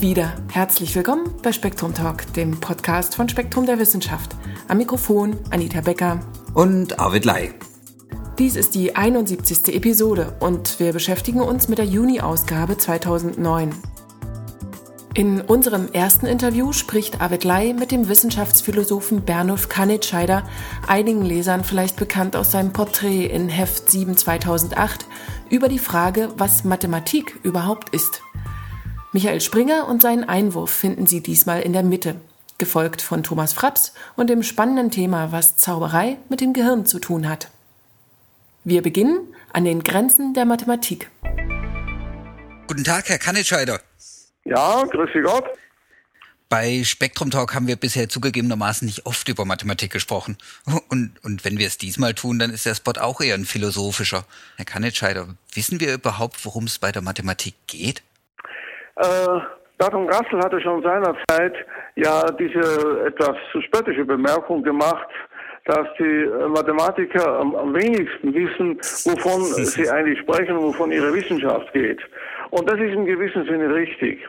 wieder. Herzlich willkommen bei Spektrum Talk, dem Podcast von Spektrum der Wissenschaft. Am Mikrofon Anita Becker und Arvid Lai. Dies ist die 71. Episode und wir beschäftigen uns mit der Juni-Ausgabe 2009. In unserem ersten Interview spricht Arvid Lai mit dem Wissenschaftsphilosophen Bernulf Kannitscheider, einigen Lesern vielleicht bekannt aus seinem Porträt in Heft 7 2008, über die Frage, was Mathematik überhaupt ist. Michael Springer und seinen Einwurf finden Sie diesmal in der Mitte, gefolgt von Thomas Fraps und dem spannenden Thema, was Zauberei mit dem Gehirn zu tun hat. Wir beginnen an den Grenzen der Mathematik. Guten Tag, Herr Kannitscheider. Ja, grüß Sie Gott. Bei Spektrum Talk haben wir bisher zugegebenermaßen nicht oft über Mathematik gesprochen. Und, und wenn wir es diesmal tun, dann ist der Spot auch eher ein philosophischer. Herr Kannitscheider, wissen wir überhaupt, worum es bei der Mathematik geht? Äh, Bertrand Russell hatte schon seinerzeit ja diese etwas spöttische Bemerkung gemacht, dass die äh, Mathematiker am, am wenigsten wissen, wovon sie eigentlich sprechen und wovon ihre Wissenschaft geht. Und das ist im gewissen Sinne richtig.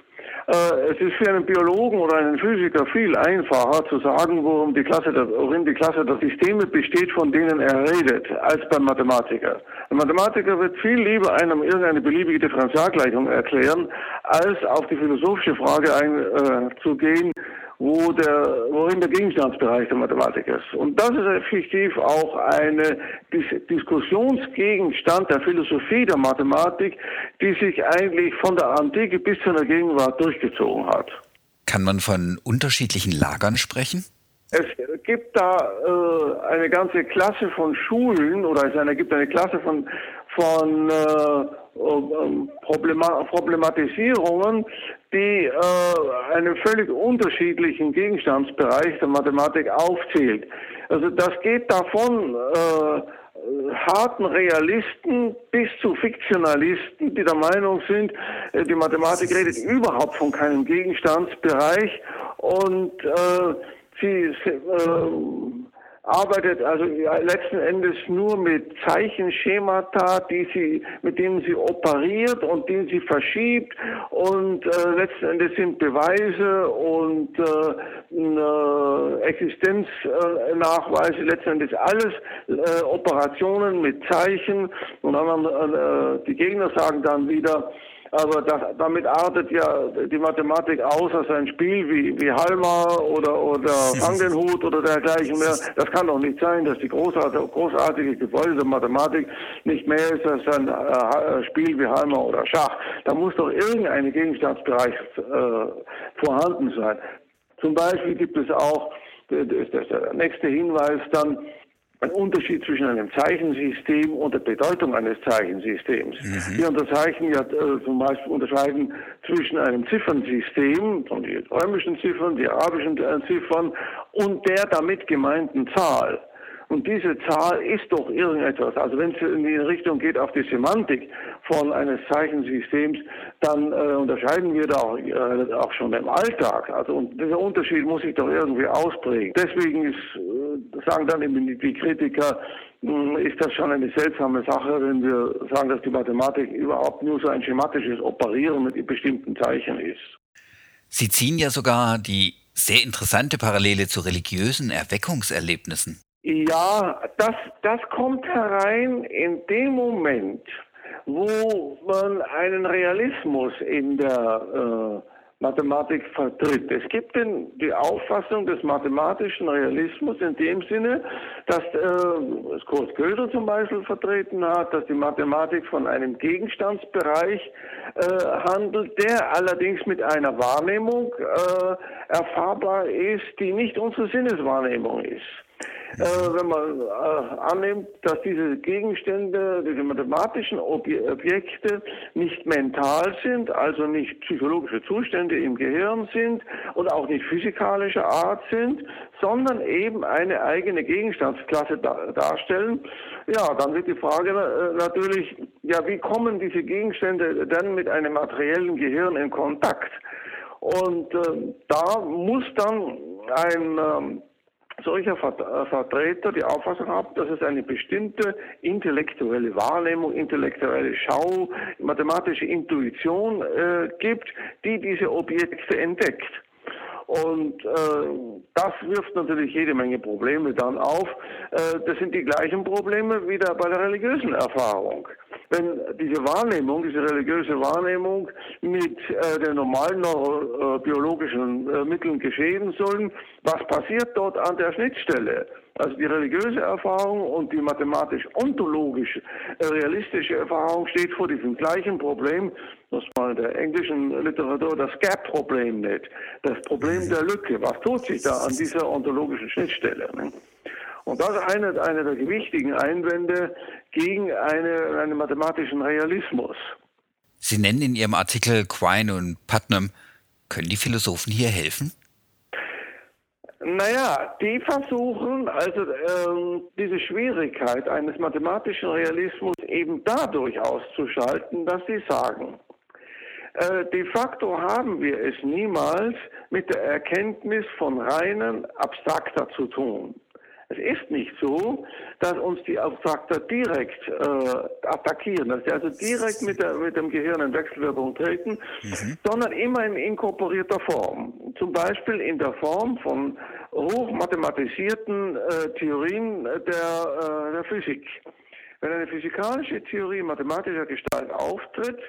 Äh, es ist für einen Biologen oder einen Physiker viel einfacher zu sagen, worum die Klasse der, worin die Klasse der Systeme besteht, von denen er redet, als beim Mathematiker. Ein Mathematiker wird viel lieber einem irgendeine beliebige Differentialgleichung erklären, als auf die philosophische Frage einzugehen, äh, wo der, worin der Gegenstandsbereich der Mathematik ist. Und das ist effektiv auch eine Dis Diskussionsgegenstand der Philosophie der Mathematik, die sich eigentlich von der Antike bis zu der Gegenwart durchgezogen hat. Kann man von unterschiedlichen Lagern sprechen? Es gibt da äh, eine ganze Klasse von Schulen oder es gibt eine Klasse von, von äh, ähm, Problematisierungen, die äh, einen völlig unterschiedlichen Gegenstandsbereich der Mathematik aufzählt. Also das geht davon äh, harten Realisten bis zu Fiktionalisten, die der Meinung sind, äh, die Mathematik redet überhaupt von keinem Gegenstandsbereich und äh, sie äh, arbeitet also letzten Endes nur mit Zeichenschemata, die sie, mit denen sie operiert und die sie verschiebt. Und äh, letzten Endes sind Beweise und äh, äh, Existenznachweise, letzten Endes alles äh, Operationen mit Zeichen. Und dann äh, die Gegner sagen dann wieder, aber das, damit artet ja die Mathematik aus als ein Spiel wie, wie Halma oder, oder Fang den Hut oder dergleichen mehr. Das kann doch nicht sein, dass die großartige, großartige Gebäude Mathematik nicht mehr ist als ein äh, Spiel wie Halma oder Schach. Da muss doch irgendein Gegenstandsbereich äh, vorhanden sein. Zum Beispiel gibt es auch, das ist der nächste Hinweis dann, ein Unterschied zwischen einem Zeichensystem und der Bedeutung eines Zeichensystems. Mhm. Wir unterzeichnen ja äh, zum Beispiel unterscheiden zwischen einem Ziffernsystem, die römischen Ziffern, die arabischen äh, Ziffern und der damit gemeinten Zahl. Und diese Zahl ist doch irgendetwas. Also wenn es in die Richtung geht auf die Semantik von eines Zeichensystems, dann äh, unterscheiden wir da auch, äh, auch schon im Alltag. Also und dieser Unterschied muss sich doch irgendwie ausprägen. Deswegen ist, äh, sagen dann eben die Kritiker, hm, ist das schon eine seltsame Sache, wenn wir sagen, dass die Mathematik überhaupt nur so ein schematisches Operieren mit bestimmten Zeichen ist. Sie ziehen ja sogar die sehr interessante Parallele zu religiösen Erweckungserlebnissen. Ja, das, das kommt herein in dem Moment, wo man einen Realismus in der äh, Mathematik vertritt. Es gibt den, die Auffassung des mathematischen Realismus in dem Sinne, dass äh, Kurt Gödel zum Beispiel vertreten hat, dass die Mathematik von einem Gegenstandsbereich äh, handelt, der allerdings mit einer Wahrnehmung äh, erfahrbar ist, die nicht unsere Sinneswahrnehmung ist. Äh, wenn man äh, annimmt, dass diese Gegenstände, diese mathematischen Objekte nicht mental sind, also nicht psychologische Zustände im Gehirn sind und auch nicht physikalischer Art sind, sondern eben eine eigene Gegenstandsklasse da darstellen, ja, dann wird die Frage äh, natürlich, ja, wie kommen diese Gegenstände dann mit einem materiellen Gehirn in Kontakt? Und äh, da muss dann ein ähm, solcher äh, Vertreter die Auffassung haben, dass es eine bestimmte intellektuelle Wahrnehmung, intellektuelle Schau, mathematische Intuition äh, gibt, die diese Objekte entdeckt. Und äh, das wirft natürlich jede Menge Probleme dann auf. Äh, das sind die gleichen Probleme wie bei der religiösen Erfahrung. Wenn diese Wahrnehmung, diese religiöse Wahrnehmung mit äh, den normalen neurobiologischen äh, Mitteln geschehen sollen, was passiert dort an der Schnittstelle? Also die religiöse Erfahrung und die mathematisch-ontologische, äh, realistische Erfahrung steht vor diesem gleichen Problem, was man in der englischen Literatur das Gap-Problem nennt. Das Problem der Lücke. Was tut sich da an dieser ontologischen Schnittstelle? Ne? Und das ist einer eine der gewichtigen Einwände gegen eine, einen mathematischen Realismus. Sie nennen in Ihrem Artikel Quine und Putnam. Können die Philosophen hier helfen? Naja, die versuchen also ähm, diese Schwierigkeit eines mathematischen Realismus eben dadurch auszuschalten, dass sie sagen, äh, de facto haben wir es niemals mit der Erkenntnis von reinen Abstrakter zu tun. Es ist nicht so, dass uns die Abstrakter direkt äh, attackieren, dass sie also direkt mit, der, mit dem Gehirn in Wechselwirkung treten, mhm. sondern immer in inkorporierter Form. Zum Beispiel in der Form von hochmathematisierten äh, Theorien der, äh, der Physik. Wenn eine physikalische Theorie mathematischer Gestalt auftritt,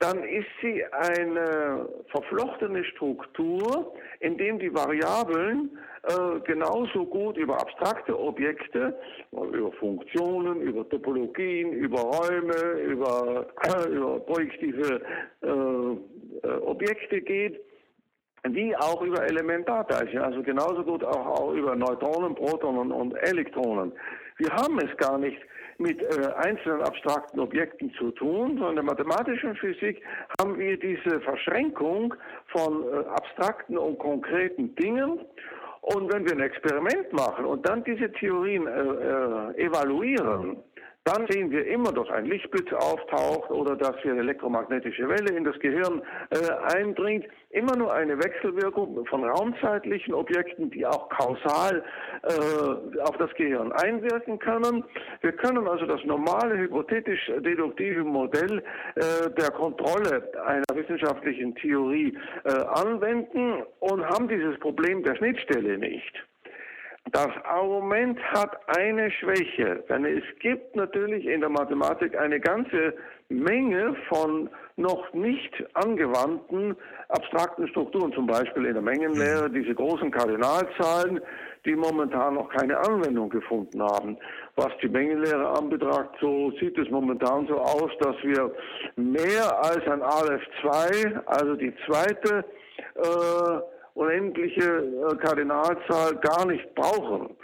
dann ist sie eine verflochtene Struktur, in dem die Variablen äh, genauso gut über abstrakte Objekte, über Funktionen, über Topologien, über Räume, über, äh, über projektive äh, äh, Objekte geht, wie auch über Elementarteilchen, also genauso gut auch, auch über Neutronen, Protonen und Elektronen. Wir haben es gar nicht mit äh, einzelnen abstrakten Objekten zu tun, sondern in der mathematischen Physik haben wir diese Verschränkung von äh, abstrakten und konkreten Dingen. Und wenn wir ein Experiment machen und dann diese Theorien äh, äh, evaluieren, dann sehen wir immer, dass ein Lichtblitz auftaucht oder dass hier eine elektromagnetische Welle in das Gehirn äh, eindringt. Immer nur eine Wechselwirkung von raumzeitlichen Objekten, die auch kausal äh, auf das Gehirn einwirken können. Wir können also das normale hypothetisch-deduktive Modell äh, der Kontrolle einer wissenschaftlichen Theorie äh, anwenden und haben dieses Problem der Schnittstelle nicht. Das Argument hat eine Schwäche, denn es gibt natürlich in der Mathematik eine ganze Menge von noch nicht angewandten abstrakten Strukturen, zum Beispiel in der Mengenlehre, mhm. diese großen Kardinalzahlen, die momentan noch keine Anwendung gefunden haben. Was die Mengenlehre anbetragt, so sieht es momentan so aus, dass wir mehr als ein Aleph 2, also die zweite äh, unendliche äh, Kardinalzahl gar nicht brauchen.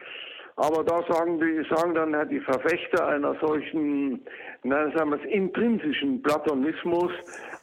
Aber da sagen die, sagen dann die Verfechter einer solchen, nein, sagen wir es, intrinsischen Platonismus,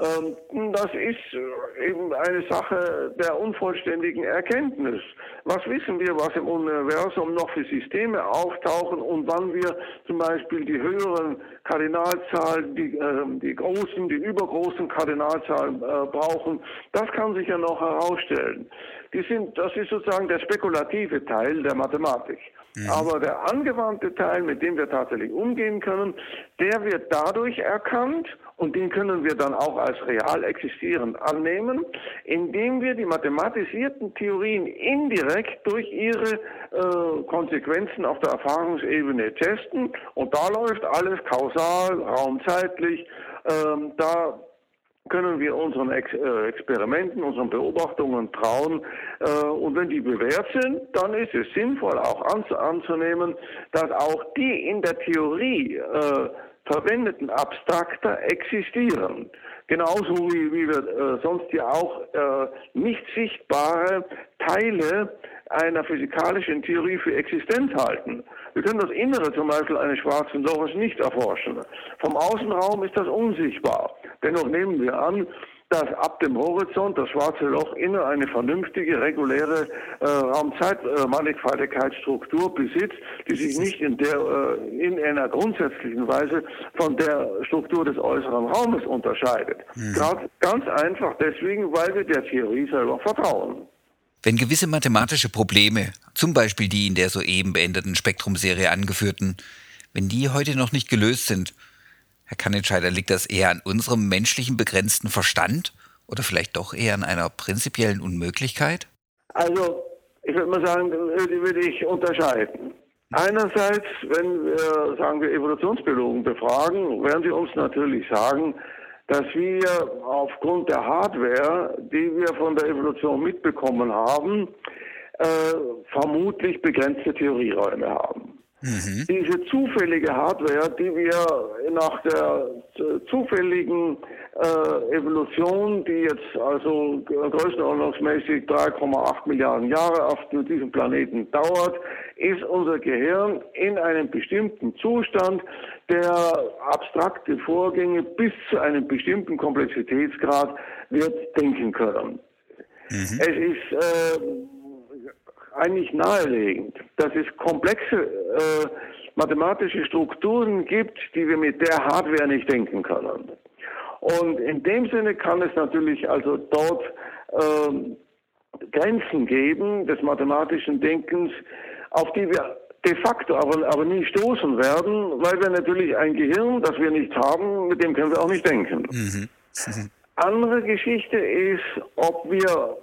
ähm, das ist äh, eben eine Sache der unvollständigen Erkenntnis. Was wissen wir, was im Universum noch für Systeme auftauchen und wann wir zum Beispiel die höheren Kardinalzahlen, die, äh, die großen, die übergroßen Kardinalzahlen äh, brauchen, das kann sich ja noch herausstellen. Die sind, das ist sozusagen der spekulative Teil der Mathematik. Mhm. Aber der angewandte Teil, mit dem wir tatsächlich umgehen können, der wird dadurch erkannt und den können wir dann auch als real existierend annehmen, indem wir die mathematisierten Theorien indirekt durch ihre äh, Konsequenzen auf der Erfahrungsebene testen. Und da läuft alles kausal, raumzeitlich. Ähm, da können wir unseren Ex äh, Experimenten, unseren Beobachtungen trauen. Äh, und wenn die bewährt sind, dann ist es sinnvoll auch an anzunehmen, dass auch die in der Theorie äh, verwendeten Abstrakter existieren. Genauso wie, wie wir äh, sonst ja auch äh, nicht sichtbare Teile einer physikalischen Theorie für Existenz halten. Wir können das Innere zum Beispiel eines schwarzen Loches nicht erforschen. Vom Außenraum ist das unsichtbar. Dennoch nehmen wir an, dass ab dem Horizont das schwarze Loch inne eine vernünftige, reguläre äh, Raumzeitmannigfaltigkeitsstruktur äh, besitzt, die sich nicht in, der, äh, in einer grundsätzlichen Weise von der Struktur des äußeren Raumes unterscheidet. Mhm. Ganz, ganz einfach deswegen, weil wir der Theorie selber vertrauen. Wenn gewisse mathematische Probleme, zum Beispiel die in der soeben beendeten Spektrumserie angeführten, wenn die heute noch nicht gelöst sind, Herr Kannentscheider, liegt das eher an unserem menschlichen begrenzten Verstand oder vielleicht doch eher an einer prinzipiellen Unmöglichkeit? Also, ich würde mal sagen, die würde ich unterscheiden. Einerseits, wenn wir, sagen wir, Evolutionsbiologen befragen, werden sie uns natürlich sagen, dass wir aufgrund der Hardware, die wir von der Evolution mitbekommen haben, äh, vermutlich begrenzte Theorieräume haben. Mhm. Diese zufällige Hardware, die wir nach der zufälligen äh, Evolution, die jetzt also größenordnungsmäßig 3,8 Milliarden Jahre auf diesem Planeten dauert, ist unser Gehirn in einem bestimmten Zustand, der abstrakte Vorgänge bis zu einem bestimmten Komplexitätsgrad wird denken können. Mhm. Es ist äh, eigentlich naheliegend, dass es komplexe äh, mathematische Strukturen gibt, die wir mit der Hardware nicht denken können. Und in dem Sinne kann es natürlich also dort ähm, Grenzen geben des mathematischen Denkens, auf die wir de facto aber, aber nie stoßen werden, weil wir natürlich ein Gehirn, das wir nicht haben, mit dem können wir auch nicht denken. Mhm. Andere Geschichte ist, ob wir,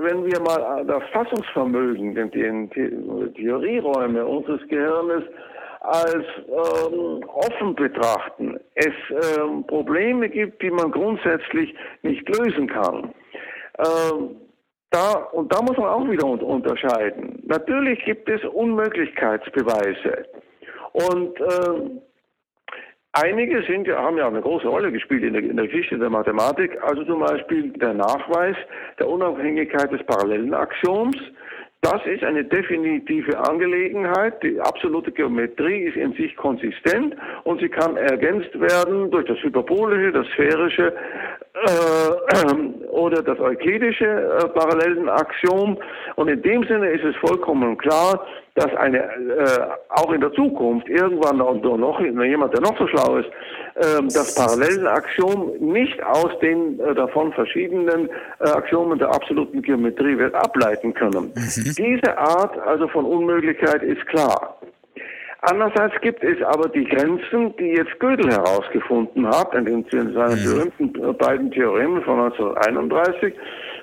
wenn wir mal das Fassungsvermögen, den, den Theorieräume unseres Gehirnes als ähm, offen betrachten, es ähm, Probleme gibt, die man grundsätzlich nicht lösen kann. Ähm, da, und da muss man auch wieder unterscheiden. Natürlich gibt es Unmöglichkeitsbeweise. Und äh, einige sind, haben ja eine große Rolle gespielt in der, in der Geschichte der Mathematik, also zum Beispiel der Nachweis der Unabhängigkeit des Parallelenaxioms, das ist eine definitive Angelegenheit. Die absolute Geometrie ist in sich konsistent und sie kann ergänzt werden durch das hyperbolische, das sphärische äh, oder das euklidische äh, Parallelenaxiom. Und in dem Sinne ist es vollkommen klar, dass eine äh, auch in der Zukunft irgendwann noch jemand, der noch so schlau ist, äh, das Parallelenaxiom nicht aus den äh, davon verschiedenen äh, Axiomen der absoluten Geometrie wird ableiten können. Mhm. Diese Art also von Unmöglichkeit ist klar. Andererseits gibt es aber die Grenzen, die jetzt Gödel herausgefunden hat, in, den, in seinen mhm. berühmten äh, beiden Theoremen von 1931,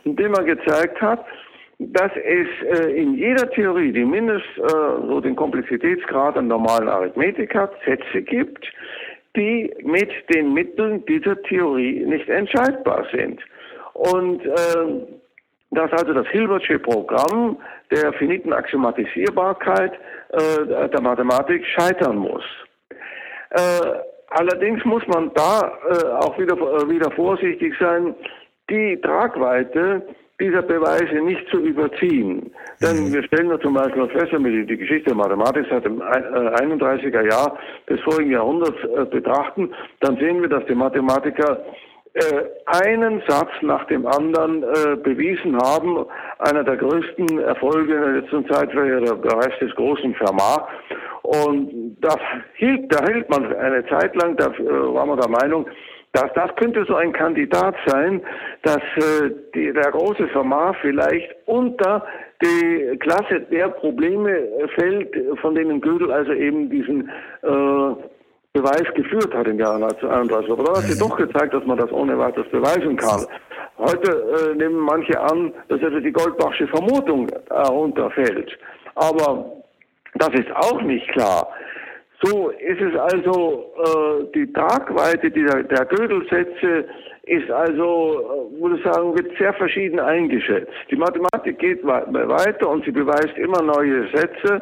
indem er gezeigt hat, dass es äh, in jeder Theorie, die mindestens äh, so den Komplexitätsgrad an normalen Arithmetik hat, Sätze gibt, die mit den Mitteln dieser Theorie nicht entscheidbar sind. Und äh, dass also das Hilbertsche Programm der finiten Axiomatisierbarkeit äh, der Mathematik scheitern muss. Äh, allerdings muss man da äh, auch wieder, äh, wieder vorsichtig sein, die Tragweite dieser Beweise nicht zu überziehen. Denn mhm. wir stellen ja zum Beispiel fest, wenn wir die Geschichte der Mathematik seit dem 31er äh, Jahr des vorigen Jahrhunderts äh, betrachten, dann sehen wir, dass die Mathematiker äh, einen Satz nach dem anderen bewiesen haben. Einer der größten Erfolge in der letzten Zeit war ja der Beweis des großen Fermat. Und das hielt, da hielt man eine Zeit lang, da war man der Meinung, das, das könnte so ein Kandidat sein, dass äh, die, der große Fermat vielleicht unter die Klasse der Probleme fällt, von denen Gödel also eben diesen äh, Beweis geführt hat im Jahr 1931. Aber da hat sich mhm. doch gezeigt, dass man das ohne weiteres beweisen kann. Heute äh, nehmen manche an, dass also die Goldbachsche Vermutung herunterfällt. Aber das ist auch nicht klar. So ist es also, äh, die Tragweite dieser, der Gödelsätze ist also, äh, würde ich sagen, wird sehr verschieden eingeschätzt. Die Mathematik geht weiter und sie beweist immer neue Sätze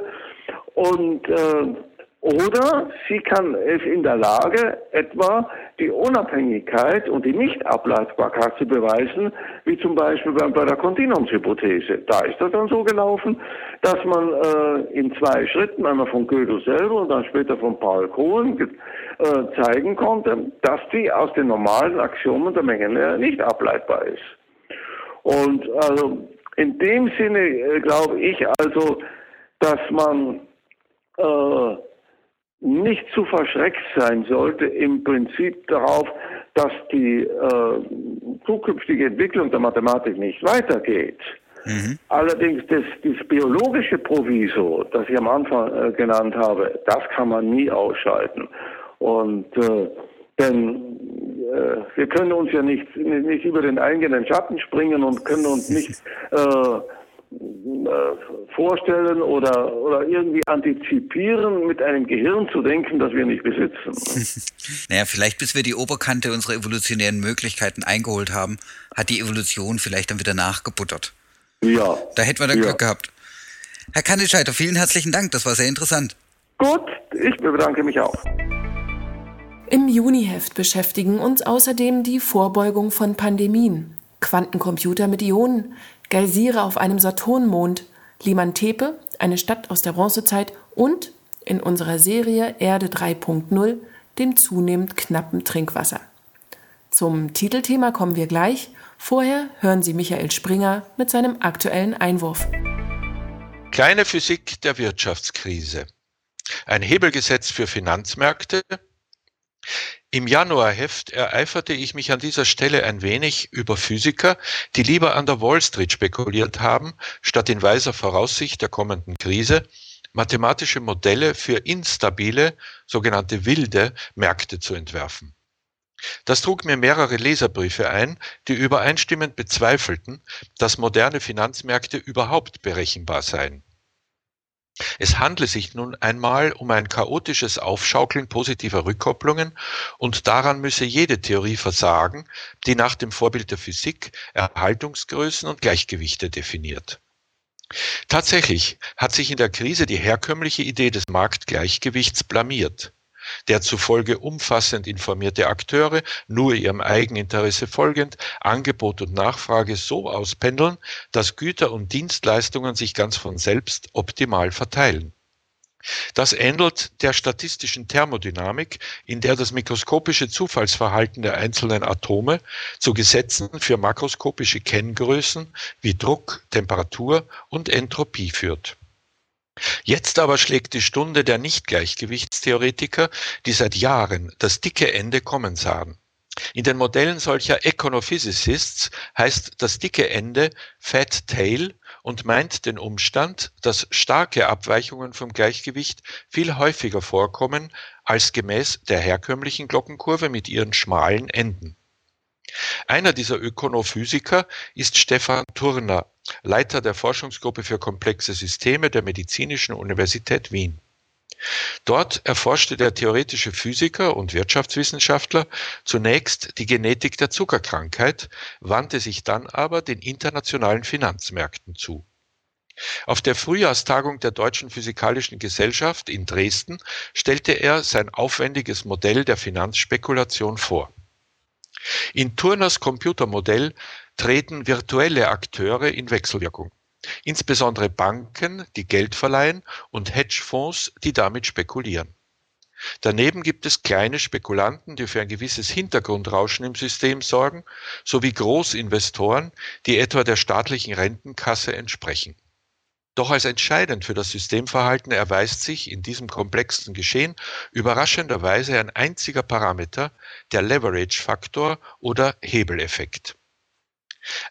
und äh, oder sie kann es in der Lage, etwa die Unabhängigkeit und die Nichtableitbarkeit zu beweisen, wie zum Beispiel bei, bei der Kontinuumshypothese. Da ist das dann so gelaufen, dass man äh, in zwei Schritten, einmal von Gödel selber und dann später von Paul Kohlen, äh, zeigen konnte, dass die aus den normalen Axiomen der Mengenlehre nicht ableitbar ist. Und also in dem Sinne äh, glaube ich also, dass man äh, nicht zu verschreckt sein sollte im Prinzip darauf, dass die äh, zukünftige Entwicklung der Mathematik nicht weitergeht. Mhm. Allerdings das, das biologische Proviso, das ich am Anfang äh, genannt habe, das kann man nie ausschalten. Und äh, denn äh, wir können uns ja nicht, nicht über den eigenen Schatten springen und können uns nicht äh, vorstellen oder, oder irgendwie antizipieren, mit einem Gehirn zu denken, das wir nicht besitzen. naja, vielleicht bis wir die Oberkante unserer evolutionären Möglichkeiten eingeholt haben, hat die Evolution vielleicht dann wieder nachgebuttert. Ja. Da hätten wir dann ja. Glück gehabt. Herr Kanitscheiter, vielen herzlichen Dank, das war sehr interessant. Gut, ich bedanke mich auch. Im Juniheft beschäftigen uns außerdem die Vorbeugung von Pandemien, Quantencomputer mit Ionen, Geysire auf einem Saturnmond, Limantepe, eine Stadt aus der Bronzezeit und in unserer Serie Erde 3.0 dem zunehmend knappen Trinkwasser. Zum Titelthema kommen wir gleich. Vorher hören Sie Michael Springer mit seinem aktuellen Einwurf. Kleine Physik der Wirtschaftskrise. Ein Hebelgesetz für Finanzmärkte, im Januarheft ereiferte ich mich an dieser Stelle ein wenig über Physiker, die lieber an der Wall Street spekuliert haben, statt in weiser Voraussicht der kommenden Krise mathematische Modelle für instabile, sogenannte wilde Märkte zu entwerfen. Das trug mir mehrere Leserbriefe ein, die übereinstimmend bezweifelten, dass moderne Finanzmärkte überhaupt berechenbar seien. Es handle sich nun einmal um ein chaotisches Aufschaukeln positiver Rückkopplungen und daran müsse jede Theorie versagen, die nach dem Vorbild der Physik Erhaltungsgrößen und Gleichgewichte definiert. Tatsächlich hat sich in der Krise die herkömmliche Idee des Marktgleichgewichts blamiert der zufolge umfassend informierte Akteure, nur ihrem Eigeninteresse folgend, Angebot und Nachfrage so auspendeln, dass Güter und Dienstleistungen sich ganz von selbst optimal verteilen. Das ähnelt der statistischen Thermodynamik, in der das mikroskopische Zufallsverhalten der einzelnen Atome zu Gesetzen für makroskopische Kenngrößen wie Druck, Temperatur und Entropie führt. Jetzt aber schlägt die Stunde der Nichtgleichgewichtstheoretiker, die seit Jahren das dicke Ende kommen sahen. In den Modellen solcher Econophysicists heißt das dicke Ende Fat Tail und meint den Umstand, dass starke Abweichungen vom Gleichgewicht viel häufiger vorkommen als gemäß der herkömmlichen Glockenkurve mit ihren schmalen Enden. Einer dieser Ökonophysiker ist Stefan Turner, Leiter der Forschungsgruppe für komplexe Systeme der Medizinischen Universität Wien. Dort erforschte der theoretische Physiker und Wirtschaftswissenschaftler zunächst die Genetik der Zuckerkrankheit, wandte sich dann aber den internationalen Finanzmärkten zu. Auf der Frühjahrstagung der Deutschen Physikalischen Gesellschaft in Dresden stellte er sein aufwendiges Modell der Finanzspekulation vor. In Turners Computermodell treten virtuelle Akteure in Wechselwirkung, insbesondere Banken, die Geld verleihen und Hedgefonds, die damit spekulieren. Daneben gibt es kleine Spekulanten, die für ein gewisses Hintergrundrauschen im System sorgen, sowie Großinvestoren, die etwa der staatlichen Rentenkasse entsprechen. Doch als entscheidend für das Systemverhalten erweist sich in diesem komplexen Geschehen überraschenderweise ein einziger Parameter, der Leverage-Faktor oder Hebeleffekt.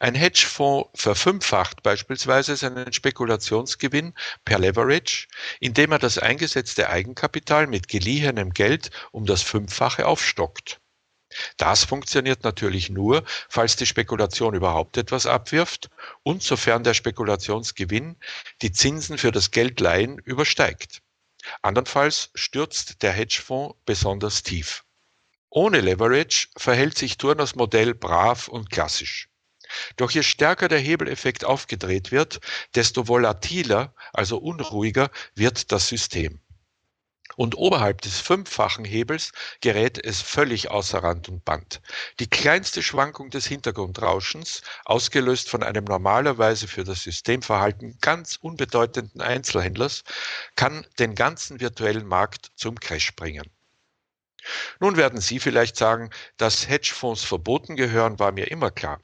Ein Hedgefonds verfünffacht beispielsweise seinen Spekulationsgewinn per Leverage, indem er das eingesetzte Eigenkapital mit geliehenem Geld um das Fünffache aufstockt. Das funktioniert natürlich nur, falls die Spekulation überhaupt etwas abwirft und sofern der Spekulationsgewinn die Zinsen für das Geldleihen übersteigt. Andernfalls stürzt der Hedgefonds besonders tief. Ohne Leverage verhält sich Turners Modell brav und klassisch. Doch je stärker der Hebeleffekt aufgedreht wird, desto volatiler, also unruhiger wird das System. Und oberhalb des fünffachen Hebels gerät es völlig außer Rand und Band. Die kleinste Schwankung des Hintergrundrauschens, ausgelöst von einem normalerweise für das Systemverhalten ganz unbedeutenden Einzelhändlers, kann den ganzen virtuellen Markt zum Crash bringen. Nun werden Sie vielleicht sagen, dass Hedgefonds verboten gehören, war mir immer klar.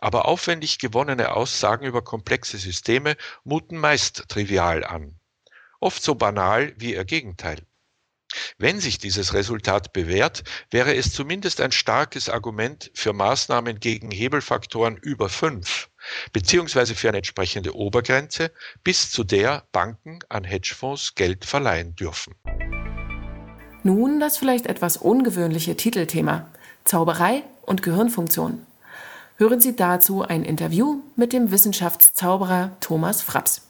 Aber aufwendig gewonnene Aussagen über komplexe Systeme muten meist trivial an oft so banal wie ihr Gegenteil. Wenn sich dieses Resultat bewährt, wäre es zumindest ein starkes Argument für Maßnahmen gegen Hebelfaktoren über fünf, beziehungsweise für eine entsprechende Obergrenze, bis zu der Banken an Hedgefonds Geld verleihen dürfen. Nun das vielleicht etwas ungewöhnliche Titelthema Zauberei und Gehirnfunktion. Hören Sie dazu ein Interview mit dem Wissenschaftszauberer Thomas Fraps.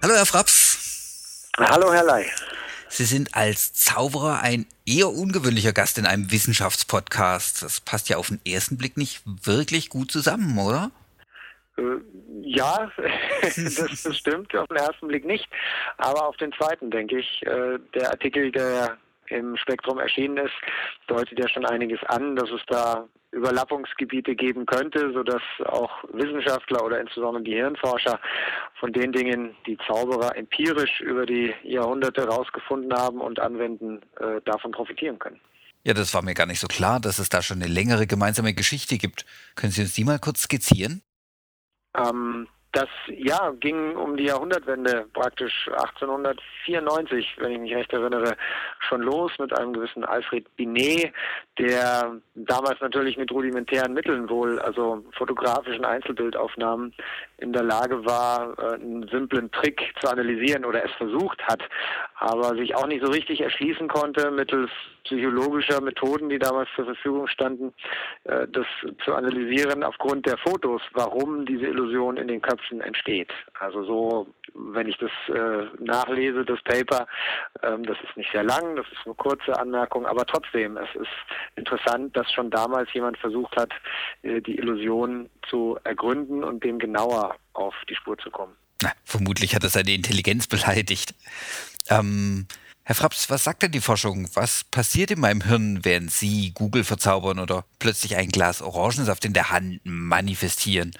Hallo Herr Fraps. Hallo Herr Ley. Sie sind als Zauberer ein eher ungewöhnlicher Gast in einem Wissenschaftspodcast. Das passt ja auf den ersten Blick nicht wirklich gut zusammen, oder? Äh, ja, das, das, stimmt auf den ersten Blick nicht, aber auf den zweiten denke ich. Äh, der Artikel, der im Spektrum erschienen ist, deutet ja schon einiges an, dass es da Überlappungsgebiete geben könnte, sodass auch Wissenschaftler oder insbesondere die Hirnforscher von den Dingen, die Zauberer empirisch über die Jahrhunderte herausgefunden haben und anwenden, äh, davon profitieren können. Ja, das war mir gar nicht so klar, dass es da schon eine längere gemeinsame Geschichte gibt. Können Sie uns die mal kurz skizzieren? Ähm, das ja ging um die Jahrhundertwende, praktisch 1894, wenn ich mich recht erinnere, schon los mit einem gewissen Alfred Binet, der damals natürlich mit rudimentären Mitteln wohl, also fotografischen Einzelbildaufnahmen, in der Lage war, äh, einen simplen Trick zu analysieren oder es versucht hat, aber sich auch nicht so richtig erschließen konnte mittels psychologischer Methoden, die damals zur Verfügung standen, äh, das zu analysieren aufgrund der Fotos, warum diese Illusion in den Köpfen entsteht. Also so, wenn ich das äh, nachlese, das Paper, ähm, das ist nicht sehr lang, das ist eine kurze Anmerkung, aber trotzdem, es ist interessant, dass schon damals jemand versucht hat, äh, die Illusion zu ergründen und dem genauer auf die Spur zu kommen. Na, vermutlich hat er seine Intelligenz beleidigt. Ähm, Herr Fraps, was sagt denn die Forschung? Was passiert in meinem Hirn, während Sie Google verzaubern oder plötzlich ein Glas Orangensaft in der Hand manifestieren?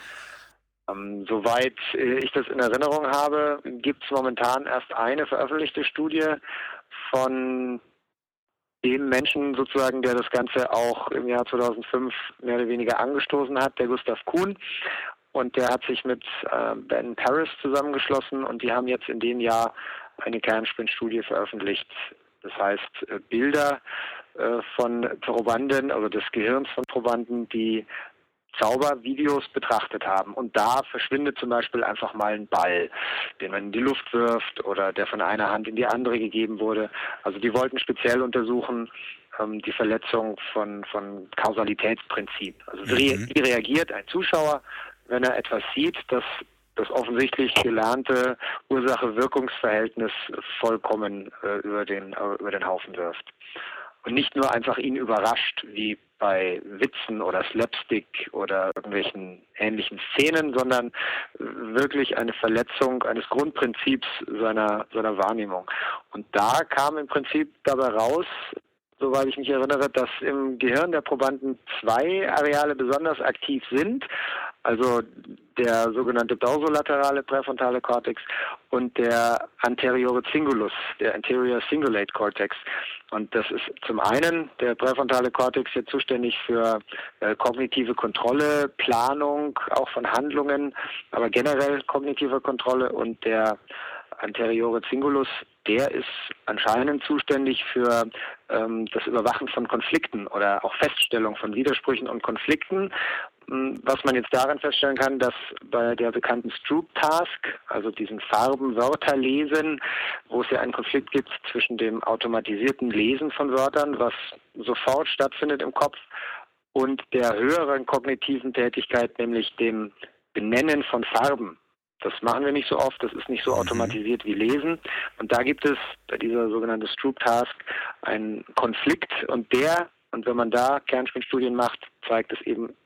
Ähm, soweit äh, ich das in Erinnerung habe, gibt es momentan erst eine veröffentlichte Studie von dem Menschen sozusagen, der das Ganze auch im Jahr 2005 mehr oder weniger angestoßen hat, der Gustav Kuhn. Und der hat sich mit äh, Ben Paris zusammengeschlossen und die haben jetzt in dem Jahr eine Kernspinstudie veröffentlicht. Das heißt, äh, Bilder äh, von Probanden, also des Gehirns von Probanden, die Zaubervideos betrachtet haben. Und da verschwindet zum Beispiel einfach mal ein Ball, den man in die Luft wirft oder der von einer Hand in die andere gegeben wurde. Also die wollten speziell untersuchen, ähm, die Verletzung von, von Kausalitätsprinzip. Also mhm. wie reagiert ein Zuschauer, wenn er etwas sieht, das das offensichtlich gelernte Ursache-Wirkungsverhältnis vollkommen äh, über, den, äh, über den Haufen wirft. Und nicht nur einfach ihn überrascht, wie bei Witzen oder Slapstick oder irgendwelchen ähnlichen Szenen, sondern wirklich eine Verletzung eines Grundprinzips seiner, seiner Wahrnehmung. Und da kam im Prinzip dabei raus, soweit ich mich erinnere, dass im Gehirn der Probanden zwei Areale besonders aktiv sind. Also der sogenannte dorsolaterale präfrontale Cortex und der anteriore Cingulus, der anterior cingulate Cortex. Und das ist zum einen der präfrontale Cortex hier zuständig für äh, kognitive Kontrolle, Planung, auch von Handlungen, aber generell kognitive Kontrolle und der anteriore Cingulus, der ist anscheinend zuständig für ähm, das Überwachen von Konflikten oder auch Feststellung von Widersprüchen und Konflikten. Hm, was man jetzt daran feststellen kann, dass bei der bekannten Stroop-Task, also diesen Farben-Wörter lesen, wo es ja einen Konflikt gibt zwischen dem automatisierten Lesen von Wörtern, was sofort stattfindet im Kopf, und der höheren kognitiven Tätigkeit, nämlich dem Benennen von Farben. Das machen wir nicht so oft, das ist nicht so mhm. automatisiert wie Lesen. Und da gibt es bei dieser sogenannten Stroop-Task einen Konflikt und der, und wenn man da Kernspinstudien macht, zeigt es eben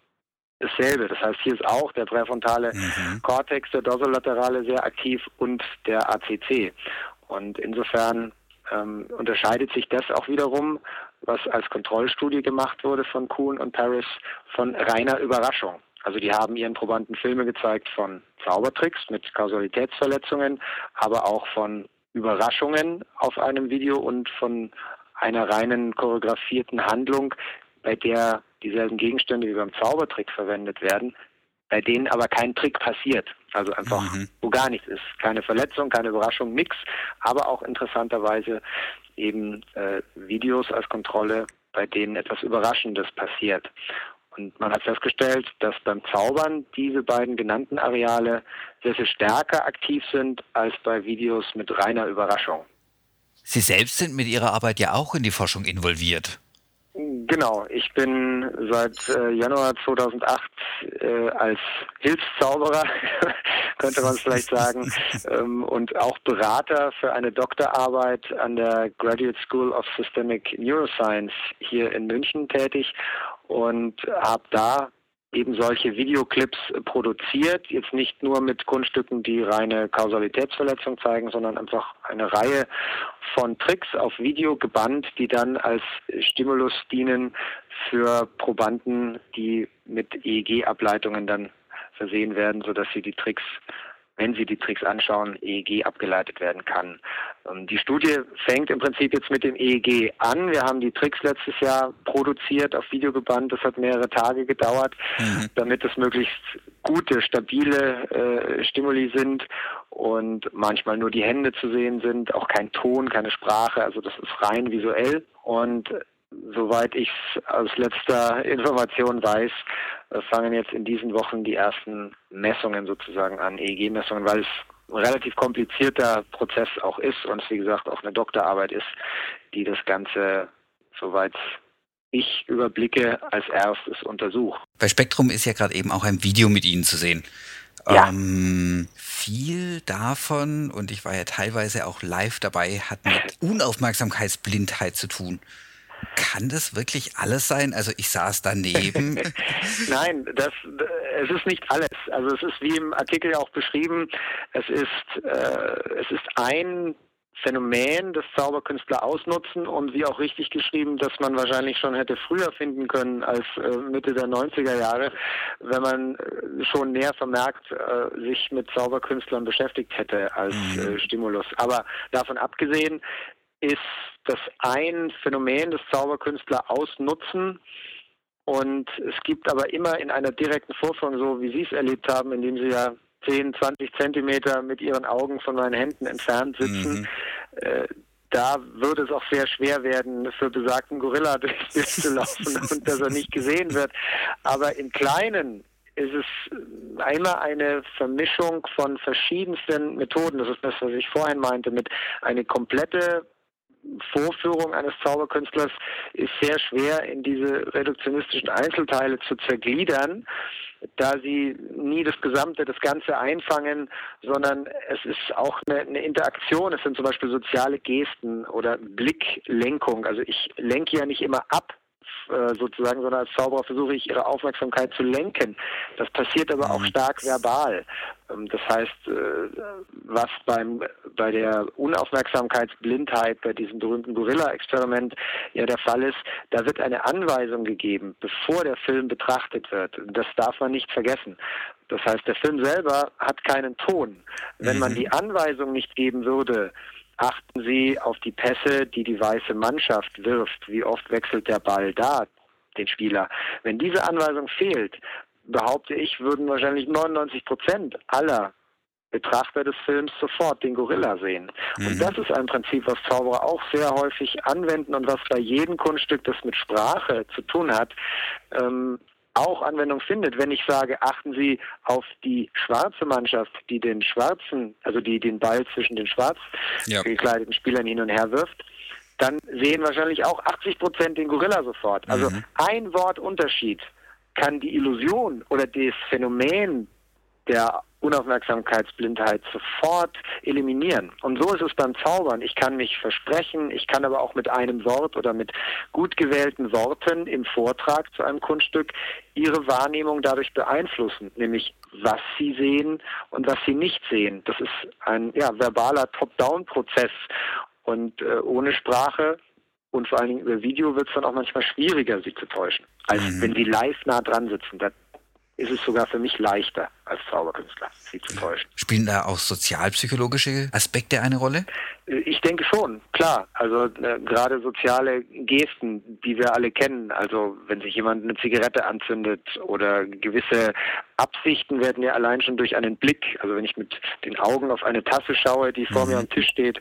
dasselbe. Das heißt, hier ist auch der präfrontale mhm. Cortex, der dorsolaterale sehr aktiv und der ACC. Und insofern ähm, unterscheidet sich das auch wiederum, was als Kontrollstudie gemacht wurde von Kuhn und Paris, von reiner Überraschung. Also die haben ihren Probanden Filme gezeigt von Zaubertricks mit Kausalitätsverletzungen, aber auch von Überraschungen auf einem Video und von einer reinen choreografierten Handlung, bei der dieselben Gegenstände wie beim Zaubertrick verwendet werden, bei denen aber kein Trick passiert. Also einfach, mhm. wo gar nichts ist. Keine Verletzung, keine Überraschung, nix. Aber auch interessanterweise eben äh, Videos als Kontrolle, bei denen etwas Überraschendes passiert. Und man hat festgestellt, dass beim Zaubern diese beiden genannten Areale sehr viel stärker aktiv sind als bei Videos mit reiner Überraschung. Sie selbst sind mit Ihrer Arbeit ja auch in die Forschung involviert. Genau, ich bin seit äh, Januar 2008 äh, als Hilfszauberer, könnte man es vielleicht sagen, ähm, und auch Berater für eine Doktorarbeit an der Graduate School of Systemic Neuroscience hier in München tätig und habe da eben solche Videoclips produziert, jetzt nicht nur mit Kunststücken, die reine Kausalitätsverletzung zeigen, sondern einfach eine Reihe von Tricks auf Video gebannt, die dann als Stimulus dienen für Probanden, die mit EEG-Ableitungen dann versehen werden, sodass sie die Tricks wenn Sie die Tricks anschauen, EEG abgeleitet werden kann. Ähm, die Studie fängt im Prinzip jetzt mit dem EEG an. Wir haben die Tricks letztes Jahr produziert, auf Video gebannt. Das hat mehrere Tage gedauert, mhm. damit es möglichst gute, stabile äh, Stimuli sind und manchmal nur die Hände zu sehen sind, auch kein Ton, keine Sprache. Also das ist rein visuell. Und soweit ich aus letzter Information weiß, äh, fangen jetzt in diesen Wochen die ersten Messungen sozusagen an, EEG-Messungen, weil es ein relativ komplizierter Prozess auch ist und es wie gesagt auch eine Doktorarbeit ist, die das Ganze, soweit ich überblicke, als erstes untersucht. Bei Spektrum ist ja gerade eben auch ein Video mit Ihnen zu sehen. Ja. Ähm, viel davon, und ich war ja teilweise auch live dabei, hat mit Unaufmerksamkeitsblindheit zu tun. Kann das wirklich alles sein? Also ich saß daneben. Nein, das, es ist nicht alles. Also es ist wie im Artikel auch beschrieben, es ist, äh, es ist ein Phänomen, das Zauberkünstler ausnutzen und wie auch richtig geschrieben, dass man wahrscheinlich schon hätte früher finden können als äh, Mitte der 90er Jahre, wenn man äh, schon näher vermerkt äh, sich mit Zauberkünstlern beschäftigt hätte als mhm. Stimulus. Aber davon abgesehen ist das ein Phänomen des Zauberkünstler ausnutzen. Und es gibt aber immer in einer direkten Vorführung, so wie Sie es erlebt haben, indem Sie ja 10, 20 Zentimeter mit Ihren Augen von meinen Händen entfernt sitzen, mhm. äh, da würde es auch sehr schwer werden, für besagten Gorilla zu laufen und dass er nicht gesehen wird. Aber im Kleinen ist es einmal eine Vermischung von verschiedensten Methoden. Das ist das, was ich vorhin meinte, mit eine komplette Vorführung eines Zauberkünstlers ist sehr schwer in diese reduktionistischen Einzelteile zu zergliedern, da sie nie das Gesamte, das Ganze einfangen, sondern es ist auch eine, eine Interaktion. Es sind zum Beispiel soziale Gesten oder Blicklenkung. Also ich lenke ja nicht immer ab äh, sozusagen, sondern als Zauberer versuche ich ihre Aufmerksamkeit zu lenken. Das passiert aber auch mhm. stark verbal. Ähm, das heißt, äh, was beim, bei der Unaufmerksamkeitsblindheit, bei diesem berühmten Gorilla-Experiment ja der Fall ist, da wird eine Anweisung gegeben, bevor der Film betrachtet wird. Das darf man nicht vergessen. Das heißt, der Film selber hat keinen Ton. Wenn man mhm. die Anweisung nicht geben würde, achten Sie auf die Pässe, die die weiße Mannschaft wirft. Wie oft wechselt der Ball da, den Spieler? Wenn diese Anweisung fehlt, behaupte ich, würden wahrscheinlich 99 Prozent aller Betrachter des Films sofort den Gorilla sehen. Mhm. Und das ist ein Prinzip, was Zauberer auch sehr häufig anwenden und was bei jedem Kunststück, das mit Sprache zu tun hat, ähm, auch Anwendung findet, wenn ich sage, achten Sie auf die schwarze Mannschaft, die den schwarzen, also die den Ball zwischen den schwarz ja. gekleideten Spielern hin und her wirft, dann sehen wahrscheinlich auch 80 Prozent den Gorilla sofort. Also mhm. ein Wort Unterschied kann die Illusion oder das Phänomen der Unaufmerksamkeitsblindheit sofort eliminieren. Und so ist es beim Zaubern. Ich kann mich versprechen, ich kann aber auch mit einem Wort oder mit gut gewählten Worten im Vortrag zu einem Kunststück ihre Wahrnehmung dadurch beeinflussen, nämlich was sie sehen und was sie nicht sehen. Das ist ein ja, verbaler Top-Down-Prozess. Und äh, ohne Sprache und vor allen Dingen über Video wird es dann auch manchmal schwieriger, sie zu täuschen, als mhm. wenn sie live nah dran sitzen. Da ist es sogar für mich leichter als Zauberkünstler, sie zu täuschen. Spielen da auch sozialpsychologische Aspekte eine Rolle? Ich denke schon, klar. Also äh, gerade soziale Gesten, die wir alle kennen. Also wenn sich jemand eine Zigarette anzündet oder gewisse Absichten werden ja allein schon durch einen Blick. Also wenn ich mit den Augen auf eine Tasse schaue, die vor mhm. mir am Tisch steht,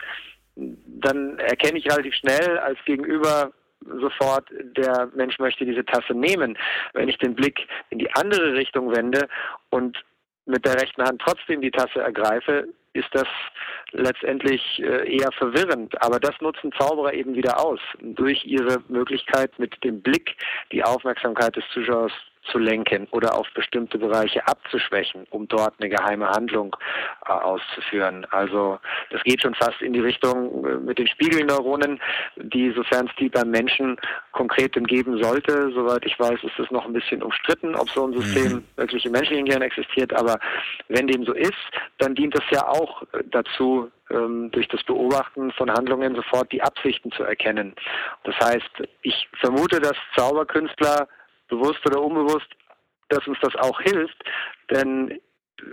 dann erkenne ich relativ schnell als Gegenüber, sofort, der Mensch möchte diese Tasse nehmen. Wenn ich den Blick in die andere Richtung wende und mit der rechten Hand trotzdem die Tasse ergreife, ist das letztendlich äh, eher verwirrend. Aber das nutzen Zauberer eben wieder aus, durch ihre Möglichkeit, mit dem Blick die Aufmerksamkeit des Zuschauers zu lenken oder auf bestimmte Bereiche abzuschwächen, um dort eine geheime Handlung äh, auszuführen. Also das geht schon fast in die Richtung äh, mit den Spiegelneuronen, die, sofern es die beim Menschen konkret geben sollte, soweit ich weiß, ist es noch ein bisschen umstritten, ob so ein System mhm. wirklich im menschlichen Gehirn existiert, aber wenn dem so ist, dann dient es ja auch äh, dazu, ähm, durch das Beobachten von Handlungen sofort die Absichten zu erkennen. Das heißt, ich vermute, dass Zauberkünstler bewusst oder unbewusst, dass uns das auch hilft. Denn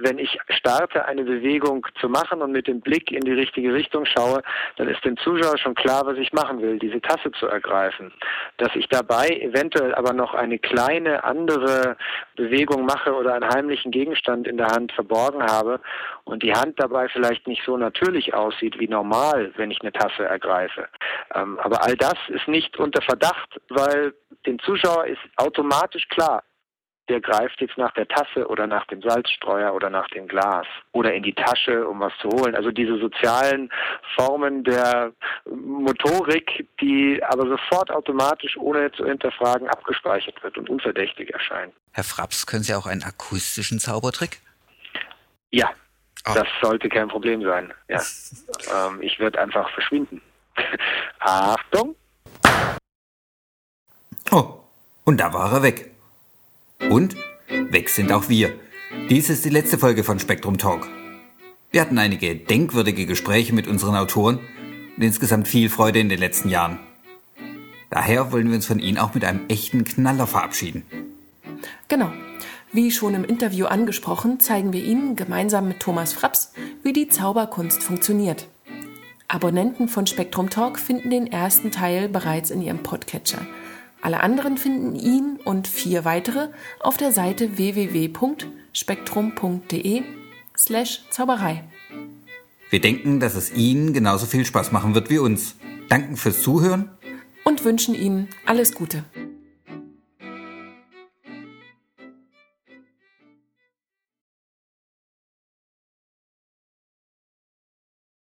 wenn ich starte, eine Bewegung zu machen und mit dem Blick in die richtige Richtung schaue, dann ist dem Zuschauer schon klar, was ich machen will, diese Tasse zu ergreifen. Dass ich dabei eventuell aber noch eine kleine andere Bewegung mache oder einen heimlichen Gegenstand in der Hand verborgen habe und die Hand dabei vielleicht nicht so natürlich aussieht wie normal, wenn ich eine Tasse ergreife. Ähm, aber all das ist nicht unter Verdacht, weil dem Zuschauer ist automatisch klar, der greift jetzt nach der Tasse oder nach dem Salzstreuer oder nach dem Glas oder in die Tasche, um was zu holen. Also diese sozialen Formen der Motorik, die aber sofort automatisch, ohne zu hinterfragen, abgespeichert wird und unverdächtig erscheint. Herr Fraps, können Sie auch einen akustischen Zaubertrick? Ja, oh. das sollte kein Problem sein. Ja. ähm, ich würde einfach verschwinden. Achtung! Oh, und da war er weg. Und weg sind auch wir. Dies ist die letzte Folge von Spektrum Talk. Wir hatten einige denkwürdige Gespräche mit unseren Autoren und insgesamt viel Freude in den letzten Jahren. Daher wollen wir uns von Ihnen auch mit einem echten Knaller verabschieden. Genau. Wie schon im Interview angesprochen, zeigen wir Ihnen gemeinsam mit Thomas Fraps, wie die Zauberkunst funktioniert. Abonnenten von Spektrum Talk finden den ersten Teil bereits in ihrem Podcatcher – alle anderen finden ihn und vier weitere auf der Seite www.spektrum.de slash Zauberei. Wir denken, dass es Ihnen genauso viel Spaß machen wird wie uns. Danken fürs Zuhören und wünschen Ihnen alles Gute.